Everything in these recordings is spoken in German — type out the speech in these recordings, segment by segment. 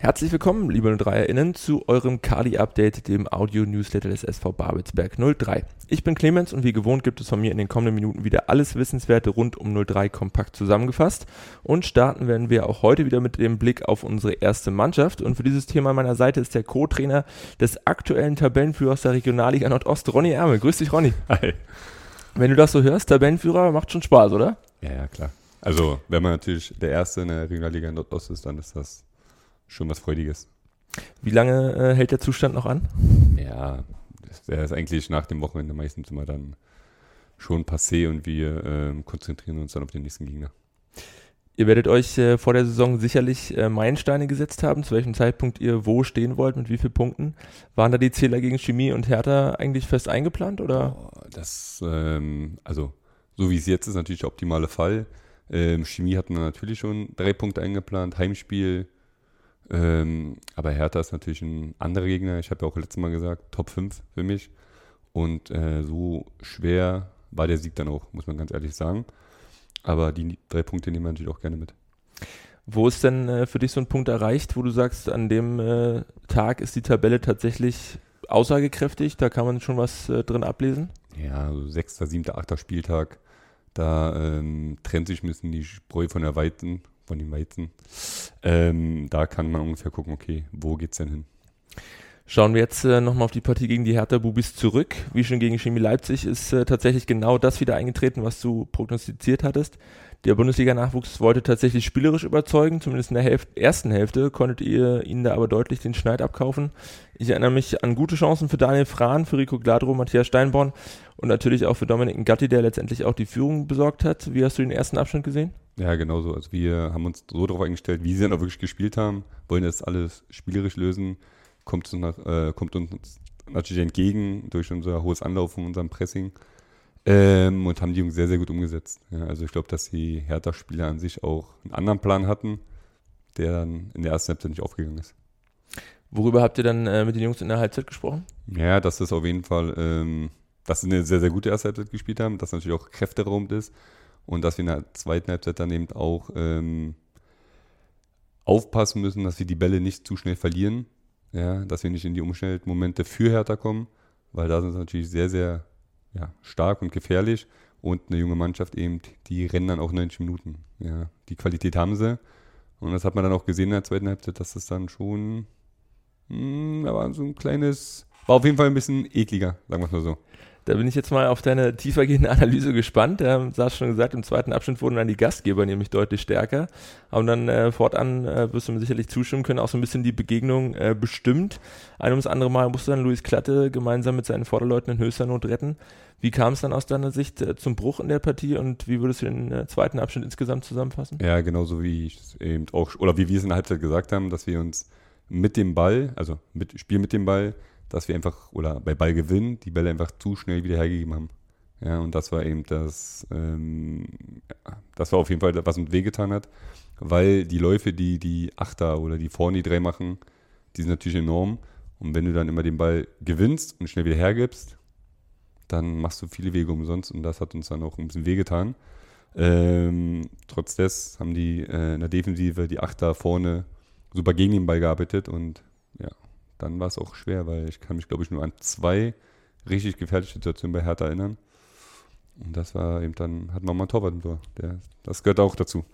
Herzlich willkommen, liebe 03erInnen, zu eurem Kali-Update, dem Audio-Newsletter des SV Babelsberg 03. Ich bin Clemens und wie gewohnt gibt es von mir in den kommenden Minuten wieder alles Wissenswerte rund um 03 kompakt zusammengefasst. Und starten werden wir auch heute wieder mit dem Blick auf unsere erste Mannschaft. Und für dieses Thema an meiner Seite ist der Co-Trainer des aktuellen Tabellenführers der Regionalliga Nordost, Ronny Ärmel. Grüß dich, Ronny. Hi. Wenn du das so hörst, Tabellenführer macht schon Spaß, oder? Ja, ja, klar. Also, wenn man natürlich der Erste in der Regionalliga Nordost ist, dann ist das schon was Freudiges. Wie lange äh, hält der Zustand noch an? Ja, der ist eigentlich nach dem Wochenende meistens immer dann schon passé und wir äh, konzentrieren uns dann auf den nächsten Gegner. Ihr werdet euch äh, vor der Saison sicherlich äh, Meilensteine gesetzt haben, zu welchem Zeitpunkt ihr wo stehen wollt, mit wie vielen Punkten. Waren da die Zähler gegen Chemie und Hertha eigentlich fest eingeplant? Oder? Oh, das, ähm, also so wie es jetzt ist, natürlich der optimale Fall. Ähm, Chemie hatten wir natürlich schon drei Punkte eingeplant, Heimspiel, ähm, aber Hertha ist natürlich ein anderer Gegner. Ich habe ja auch letztes Mal gesagt, Top 5 für mich. Und äh, so schwer war der Sieg dann auch, muss man ganz ehrlich sagen. Aber die drei Punkte nehmen wir natürlich auch gerne mit. Wo ist denn äh, für dich so ein Punkt erreicht, wo du sagst, an dem äh, Tag ist die Tabelle tatsächlich aussagekräftig? Da kann man schon was äh, drin ablesen? Ja, so sechster, siebter, achter Spieltag. Da ähm, trennt sich ein bisschen die Spreu von der Weiten, von dem Weizen. Ähm, da kann man ungefähr gucken, okay, wo geht's denn hin? Schauen wir jetzt äh, nochmal auf die Partie gegen die Hertha Bubis zurück. Wie schon gegen Chemie Leipzig ist äh, tatsächlich genau das wieder eingetreten, was du prognostiziert hattest. Der Bundesliga-Nachwuchs wollte tatsächlich spielerisch überzeugen, zumindest in der Hälfte, ersten Hälfte konntet ihr ihnen da aber deutlich den Schneid abkaufen. Ich erinnere mich an gute Chancen für Daniel Frahn, für Rico Gladro, Matthias Steinborn und natürlich auch für Dominik Gatti, der letztendlich auch die Führung besorgt hat. Wie hast du den ersten Abschnitt gesehen? Ja, genau so. Also wir haben uns so darauf eingestellt, wie sie dann auch wirklich gespielt haben, wollen das alles spielerisch lösen, kommt uns, nach, äh, kommt uns natürlich entgegen durch unser hohes Anlaufen, unserem Pressing. Ähm, und haben die Jungs sehr, sehr gut umgesetzt. Ja, also ich glaube, dass die Hertha-Spieler an sich auch einen anderen Plan hatten, der dann in der ersten Halbzeit nicht aufgegangen ist. Worüber habt ihr dann äh, mit den Jungs in der Halbzeit gesprochen? Ja, dass es auf jeden Fall, ähm, dass sie eine sehr, sehr gute erste Halbzeit gespielt haben, dass natürlich auch kräfteraumt ist und dass wir in der zweiten Halbzeit dann eben auch ähm, aufpassen müssen, dass wir die Bälle nicht zu schnell verlieren, ja, dass wir nicht in die Umschaltmomente für Hertha kommen, weil da sind sie natürlich sehr, sehr ja, stark und gefährlich und eine junge Mannschaft eben, die rennen dann auch 90 Minuten. Ja, die Qualität haben sie und das hat man dann auch gesehen in der zweiten Halbzeit, dass das dann schon, mh, hm, da war so ein kleines, war auf jeden Fall ein bisschen ekliger, sagen wir es mal so. Da bin ich jetzt mal auf deine tiefergehende Analyse gespannt. Ja, du hast schon gesagt, im zweiten Abschnitt wurden dann die Gastgeber nämlich deutlich stärker. Aber dann äh, fortan äh, wirst du mir sicherlich zustimmen können, auch so ein bisschen die Begegnung äh, bestimmt. Ein ums andere Mal musste dann Luis Klatte gemeinsam mit seinen Vorderleuten in höchster Not retten. Wie kam es dann aus deiner Sicht äh, zum Bruch in der Partie und wie würdest du den äh, zweiten Abschnitt insgesamt zusammenfassen? Ja, genauso wie ich es eben auch, oder wie wir es in der Halbzeit gesagt haben, dass wir uns mit dem Ball, also mit Spiel mit dem Ball, dass wir einfach, oder bei Ballgewinn, die Bälle einfach zu schnell wieder hergegeben haben. Ja, und das war eben das, ähm, das war auf jeden Fall, was uns wehgetan hat, weil die Läufe, die die Achter oder die vorne die drei machen, die sind natürlich enorm. Und wenn du dann immer den Ball gewinnst und schnell wieder hergibst, dann machst du viele Wege umsonst und das hat uns dann auch ein bisschen wehgetan. Ähm, trotz des haben die äh, in der Defensive die Achter vorne super gegen den Ball gearbeitet und dann war es auch schwer, weil ich kann mich, glaube ich, nur an zwei richtig gefährliche Situationen bei Hertha erinnern. Und das war eben dann, hat man mal einen Torwart im Tor. Der, das gehört auch dazu.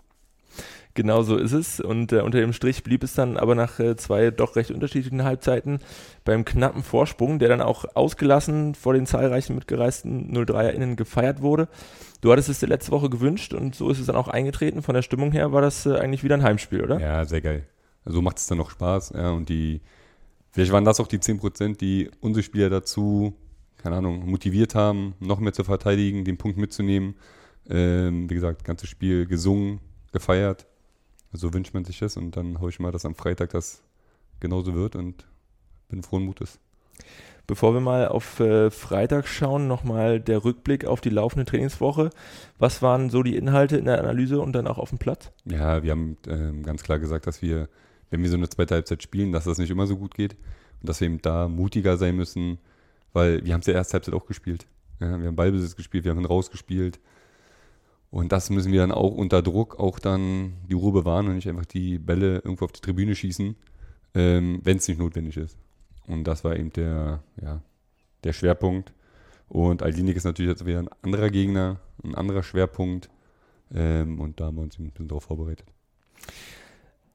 Genau so ist es. Und äh, unter dem Strich blieb es dann aber nach äh, zwei doch recht unterschiedlichen Halbzeiten beim knappen Vorsprung, der dann auch ausgelassen vor den zahlreichen mitgereisten 03erInnen gefeiert wurde. Du hattest es dir letzte Woche gewünscht und so ist es dann auch eingetreten. Von der Stimmung her war das äh, eigentlich wieder ein Heimspiel, oder? Ja, sehr geil. So macht es dann noch Spaß. Ja, und die, Vielleicht waren das auch die 10%, die unsere Spieler dazu, keine Ahnung, motiviert haben, noch mehr zu verteidigen, den Punkt mitzunehmen. Ähm, wie gesagt, ganzes Spiel gesungen, gefeiert. So wünscht man sich das und dann hoffe ich mal, dass am Freitag das genauso wird und bin frohen Mutes. Bevor wir mal auf äh, Freitag schauen, nochmal der Rückblick auf die laufende Trainingswoche. Was waren so die Inhalte in der Analyse und dann auch auf dem Platz? Ja, wir haben ähm, ganz klar gesagt, dass wir wenn wir so eine zweite Halbzeit spielen, dass das nicht immer so gut geht und dass wir eben da mutiger sein müssen, weil wir haben es ja erste Halbzeit auch gespielt. Ja, wir haben Ballbesitz gespielt, wir haben ihn rausgespielt. Und das müssen wir dann auch unter Druck auch dann die Ruhe bewahren und nicht einfach die Bälle irgendwo auf die Tribüne schießen. ähm, wenn es nicht notwendig ist. Und das war eben der, ja, der Schwerpunkt. Und Aldinik ist natürlich jetzt wieder ein anderer Gegner, ein anderer Schwerpunkt. Ähm, und da haben wir uns ein bisschen darauf vorbereitet.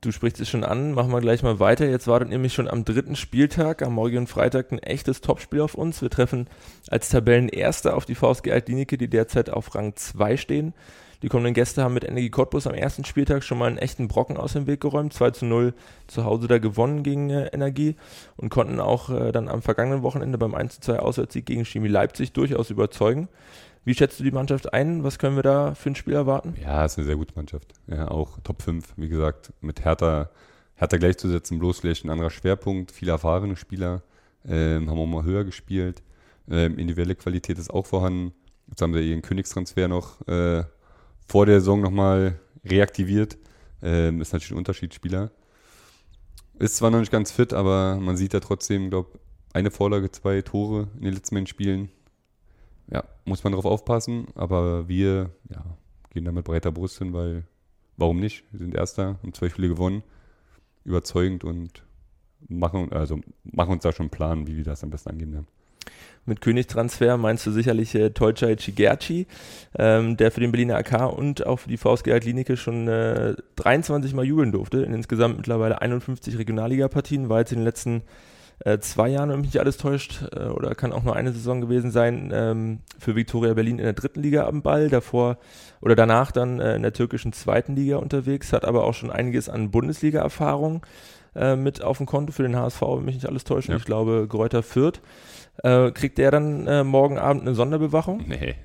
Du sprichst es schon an, machen wir gleich mal weiter. Jetzt wartet nämlich schon am dritten Spieltag, am morgigen Freitag, ein echtes Topspiel auf uns. Wir treffen als Tabellenerster auf die VSG Altlinike, die derzeit auf Rang 2 stehen. Die kommenden Gäste haben mit Energie Cottbus am ersten Spieltag schon mal einen echten Brocken aus dem Weg geräumt. 2 zu 0 zu Hause da gewonnen gegen äh, Energie und konnten auch äh, dann am vergangenen Wochenende beim 1 zu 2 Auswärtssieg gegen Chemie Leipzig durchaus überzeugen. Wie schätzt du die Mannschaft ein? Was können wir da für ein Spiel erwarten? Ja, ist eine sehr gute Mannschaft. Ja, auch Top 5, wie gesagt, mit Hertha, Hertha gleichzusetzen, bloß vielleicht ein anderer Schwerpunkt, viele erfahrene Spieler, ähm, haben auch mal höher gespielt. Ähm, individuelle Qualität ist auch vorhanden. Jetzt haben sie ihren Königstransfer noch äh, vor der Saison nochmal reaktiviert. Ähm, ist natürlich ein Unterschiedsspieler. Ist zwar noch nicht ganz fit, aber man sieht ja trotzdem, glaube eine Vorlage, zwei Tore in den letzten Spielen. Ja, muss man darauf aufpassen, aber wir ja, gehen da mit breiter Brust hin, weil warum nicht? Wir sind Erster, haben zwei Spiele gewonnen, überzeugend und machen, also machen uns da schon einen Plan, wie wir das am besten angehen werden mit Königstransfer meinst du sicherlich äh, Tolcay Chigerci, ähm, der für den Berliner AK und auch für die VSG Klinike schon äh, 23 Mal jubeln durfte, in insgesamt mittlerweile 51 Regionalliga-Partien, war jetzt in den letzten äh, zwei Jahren, wenn mich nicht alles täuscht, äh, oder kann auch nur eine Saison gewesen sein, ähm, für Viktoria Berlin in der dritten Liga am Ball, davor oder danach dann äh, in der türkischen zweiten Liga unterwegs, hat aber auch schon einiges an Bundesliga-Erfahrung äh, mit auf dem Konto für den HSV, wenn mich nicht alles täuscht, ja. ich glaube Gräuter Fürth. Äh, kriegt der dann äh, morgen Abend eine Sonderbewachung? Nee.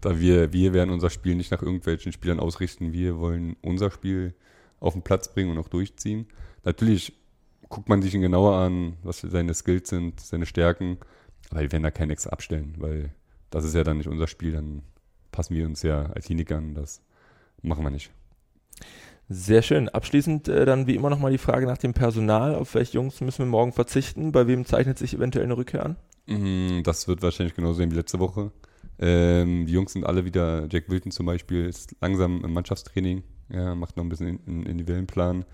Da wir, wir werden unser Spiel nicht nach irgendwelchen Spielern ausrichten. Wir wollen unser Spiel auf den Platz bringen und auch durchziehen. Natürlich guckt man sich ihn genauer an, was seine Skills sind, seine Stärken. Aber wir werden da keinen extra abstellen, weil das ist ja dann nicht unser Spiel. Dann passen wir uns ja als Klinik an. Das machen wir nicht. Sehr schön. Abschließend äh, dann wie immer nochmal die Frage nach dem Personal. Auf welche Jungs müssen wir morgen verzichten? Bei wem zeichnet sich eventuell eine Rückkehr an? Mm, das wird wahrscheinlich genauso sein wie letzte Woche. Ähm, die Jungs sind alle wieder, Jack Wilton zum Beispiel, ist langsam im Mannschaftstraining, ja, macht noch ein bisschen einen individuellen Plan.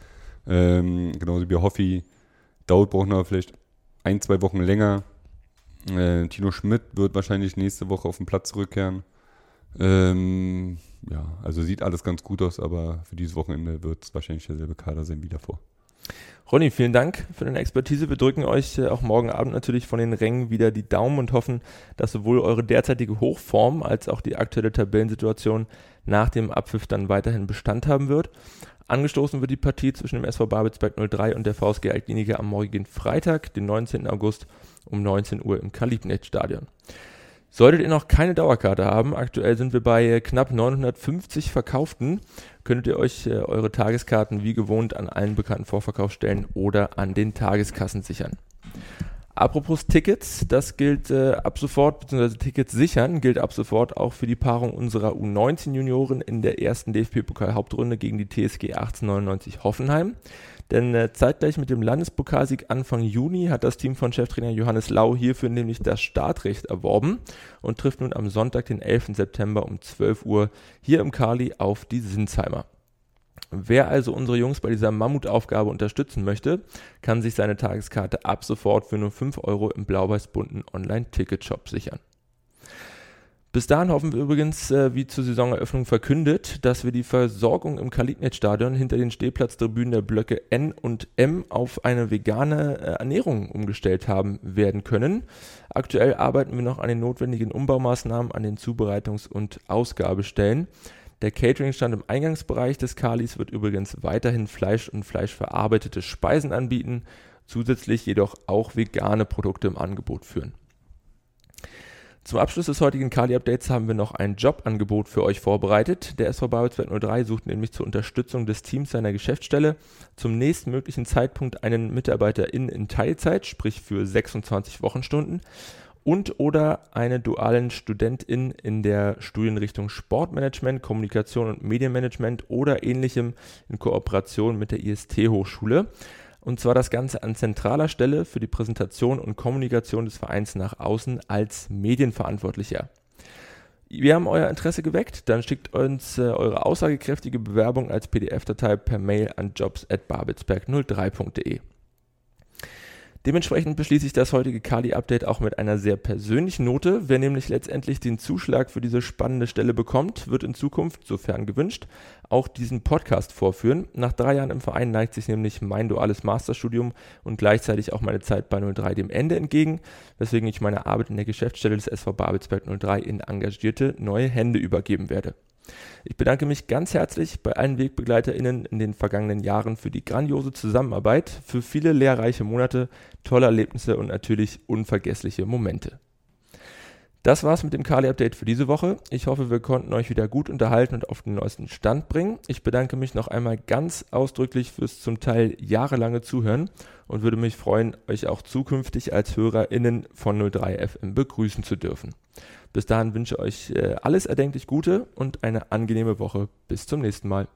Ähm, genauso wie Hoffi. Daud braucht noch vielleicht ein, zwei Wochen länger. Äh, Tino Schmidt wird wahrscheinlich nächste Woche auf den Platz zurückkehren. Ähm, ja, also sieht alles ganz gut aus, aber für dieses Wochenende wird es wahrscheinlich derselbe Kader sein wie davor. Ronny, vielen Dank für deine Expertise. Wir drücken euch äh, auch morgen Abend natürlich von den Rängen wieder die Daumen und hoffen, dass sowohl eure derzeitige Hochform als auch die aktuelle Tabellensituation nach dem Abpfiff dann weiterhin Bestand haben wird. Angestoßen wird die Partie zwischen dem SV Babelsberg 03 und der VSG Altlinike am morgigen Freitag, den 19. August um 19 Uhr im Kalibnet-Stadion. Solltet ihr noch keine Dauerkarte haben, aktuell sind wir bei knapp 950 verkauften, könntet ihr euch äh, eure Tageskarten wie gewohnt an allen bekannten Vorverkaufsstellen oder an den Tageskassen sichern. Apropos Tickets, das gilt äh, ab sofort, beziehungsweise Tickets sichern, gilt ab sofort auch für die Paarung unserer U19-Junioren in der ersten DFB-Pokal-Hauptrunde gegen die TSG 1899 Hoffenheim. Denn äh, zeitgleich mit dem Landespokalsieg Anfang Juni hat das Team von Cheftrainer Johannes Lau hierfür nämlich das Startrecht erworben und trifft nun am Sonntag, den 11. September um 12 Uhr hier im Kali auf die Sinsheimer. Wer also unsere Jungs bei dieser Mammutaufgabe unterstützen möchte, kann sich seine Tageskarte ab sofort für nur 5 Euro im blau-weiß-bunten Online-Ticketshop sichern. Bis dahin hoffen wir übrigens, äh, wie zur Saisoneröffnung verkündet, dass wir die Versorgung im Kalitnet-Stadion hinter den Stehplatztribünen der Blöcke N und M auf eine vegane äh, Ernährung umgestellt haben werden können. Aktuell arbeiten wir noch an den notwendigen Umbaumaßnahmen an den Zubereitungs- und Ausgabestellen. Der Cateringstand im Eingangsbereich des Kalis wird übrigens weiterhin Fleisch und fleischverarbeitete Speisen anbieten, zusätzlich jedoch auch vegane Produkte im Angebot führen. Zum Abschluss des heutigen Kali-Updates haben wir noch ein Jobangebot für euch vorbereitet. Der SV Babelsberg 03 sucht nämlich zur Unterstützung des Teams seiner Geschäftsstelle zum nächstmöglichen Zeitpunkt einen Mitarbeiter in, in Teilzeit, sprich für 26 Wochenstunden und oder eine dualen Studentin in der Studienrichtung Sportmanagement, Kommunikation und Medienmanagement oder ähnlichem in Kooperation mit der IST-Hochschule. Und zwar das Ganze an zentraler Stelle für die Präsentation und Kommunikation des Vereins nach außen als Medienverantwortlicher. Wir haben euer Interesse geweckt, dann schickt uns äh, eure aussagekräftige Bewerbung als PDF-Datei per Mail an jobs@babelsberg03.de. Dementsprechend beschließe ich das heutige Kali-Update auch mit einer sehr persönlichen Note. Wer nämlich letztendlich den Zuschlag für diese spannende Stelle bekommt, wird in Zukunft, sofern gewünscht, auch diesen Podcast vorführen. Nach drei Jahren im Verein neigt sich nämlich mein duales Masterstudium und gleichzeitig auch meine Zeit bei 03 dem Ende entgegen, weswegen ich meine Arbeit in der Geschäftsstelle des SV Babelsberg 03 in engagierte neue Hände übergeben werde. Ich bedanke mich ganz herzlich bei allen WegbegleiterInnen in den vergangenen Jahren für die grandiose Zusammenarbeit, für viele lehrreiche Monate, tolle Erlebnisse und natürlich unvergessliche Momente. Das war's mit dem Kali-Update für diese Woche. Ich hoffe, wir konnten euch wieder gut unterhalten und auf den neuesten Stand bringen. Ich bedanke mich noch einmal ganz ausdrücklich fürs zum Teil jahrelange Zuhören und würde mich freuen, euch auch zukünftig als HörerInnen von 03FM begrüßen zu dürfen. Bis dahin wünsche ich euch äh, alles erdenklich Gute und eine angenehme Woche. Bis zum nächsten Mal.